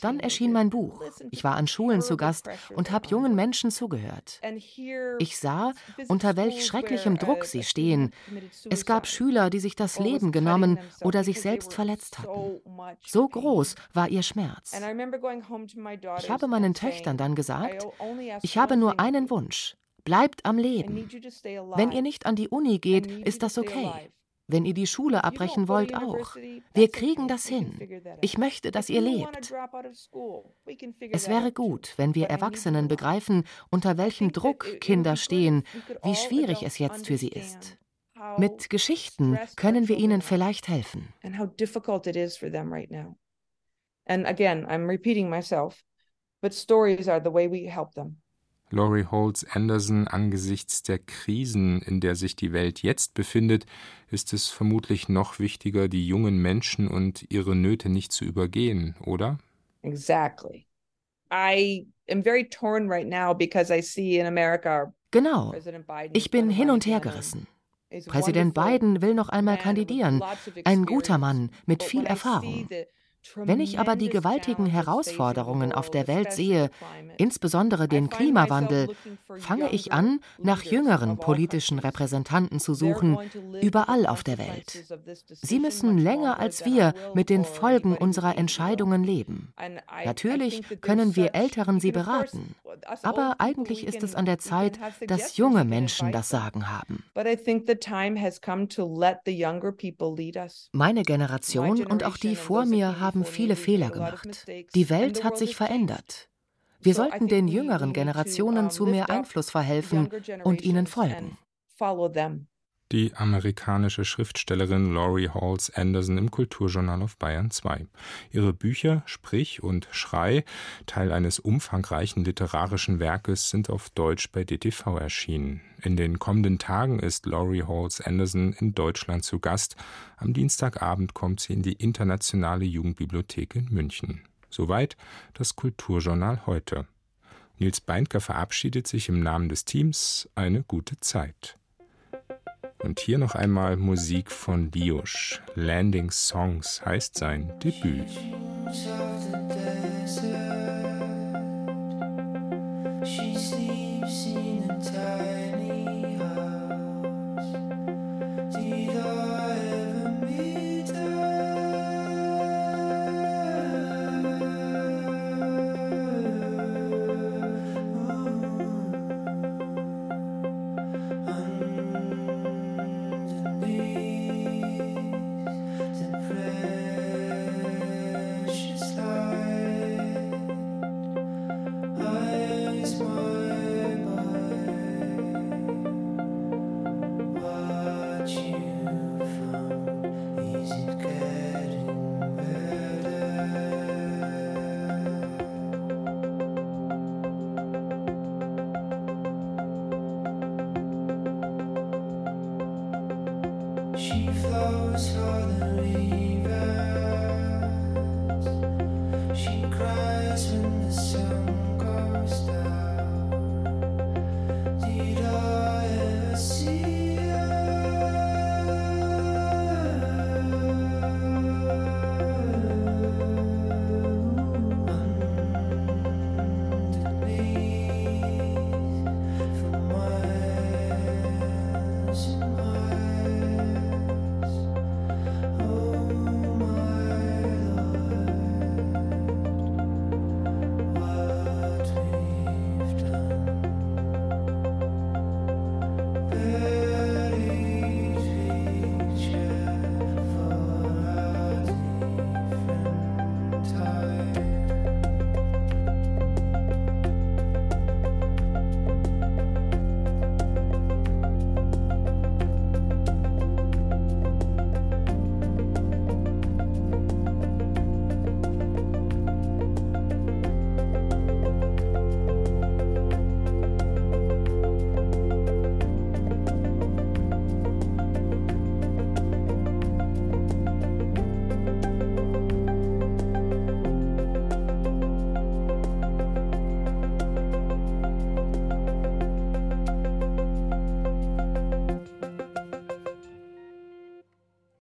Dann erschien mein Buch. Ich war an Schulen zu Gast und habe jungen Menschen zugehört. Ich sah, unter welch schrecklichem Druck sie stehen. Es gab Schüler, die sich das Leben genommen oder sich selbst verletzt hatten. So groß war ihr Schmerz. Ich habe meinen Töchtern dann gesagt, ich habe nur einen Wunsch. Bleibt am Leben. Wenn ihr nicht an die Uni geht, ist das okay. Wenn ihr die Schule abbrechen wollt, auch. Wir kriegen das hin. Ich möchte, dass ihr lebt. Es wäre gut, wenn wir Erwachsenen begreifen, unter welchem Druck Kinder stehen, wie schwierig es jetzt für sie ist. Mit Geschichten können wir ihnen vielleicht helfen. And again, I'm repeating myself, but stories are the way we help them. Laurie Holtz Anderson angesichts der Krisen, in der sich die Welt jetzt befindet, ist es vermutlich noch wichtiger, die jungen Menschen und ihre Nöte nicht zu übergehen, oder? Exactly. I am very torn right now because I see in America Genau. Ich bin hin und her gerissen. Präsident Biden will noch einmal kandidieren. Ein guter Mann mit viel Erfahrung. Wenn ich aber die gewaltigen Herausforderungen auf der Welt sehe, insbesondere den Klimawandel, fange ich an, nach jüngeren politischen Repräsentanten zu suchen, überall auf der Welt. Sie müssen länger als wir mit den Folgen unserer Entscheidungen leben. Natürlich können wir Älteren sie beraten, aber eigentlich ist es an der Zeit, dass junge Menschen das Sagen haben. Meine Generation und auch die vor mir haben viele Fehler gemacht. Die Welt hat sich verändert. Wir sollten den jüngeren Generationen zu mehr Einfluss verhelfen und ihnen folgen. Die amerikanische Schriftstellerin Laurie Halls Anderson im Kulturjournal auf Bayern 2. Ihre Bücher Sprich und Schrei, Teil eines umfangreichen literarischen Werkes, sind auf Deutsch bei DTV erschienen. In den kommenden Tagen ist Laurie Halls Anderson in Deutschland zu Gast. Am Dienstagabend kommt sie in die Internationale Jugendbibliothek in München. Soweit das Kulturjournal heute. Nils Beindker verabschiedet sich im Namen des Teams. Eine gute Zeit. Und hier noch einmal Musik von Liosch. Landing Songs heißt sein Debüt. She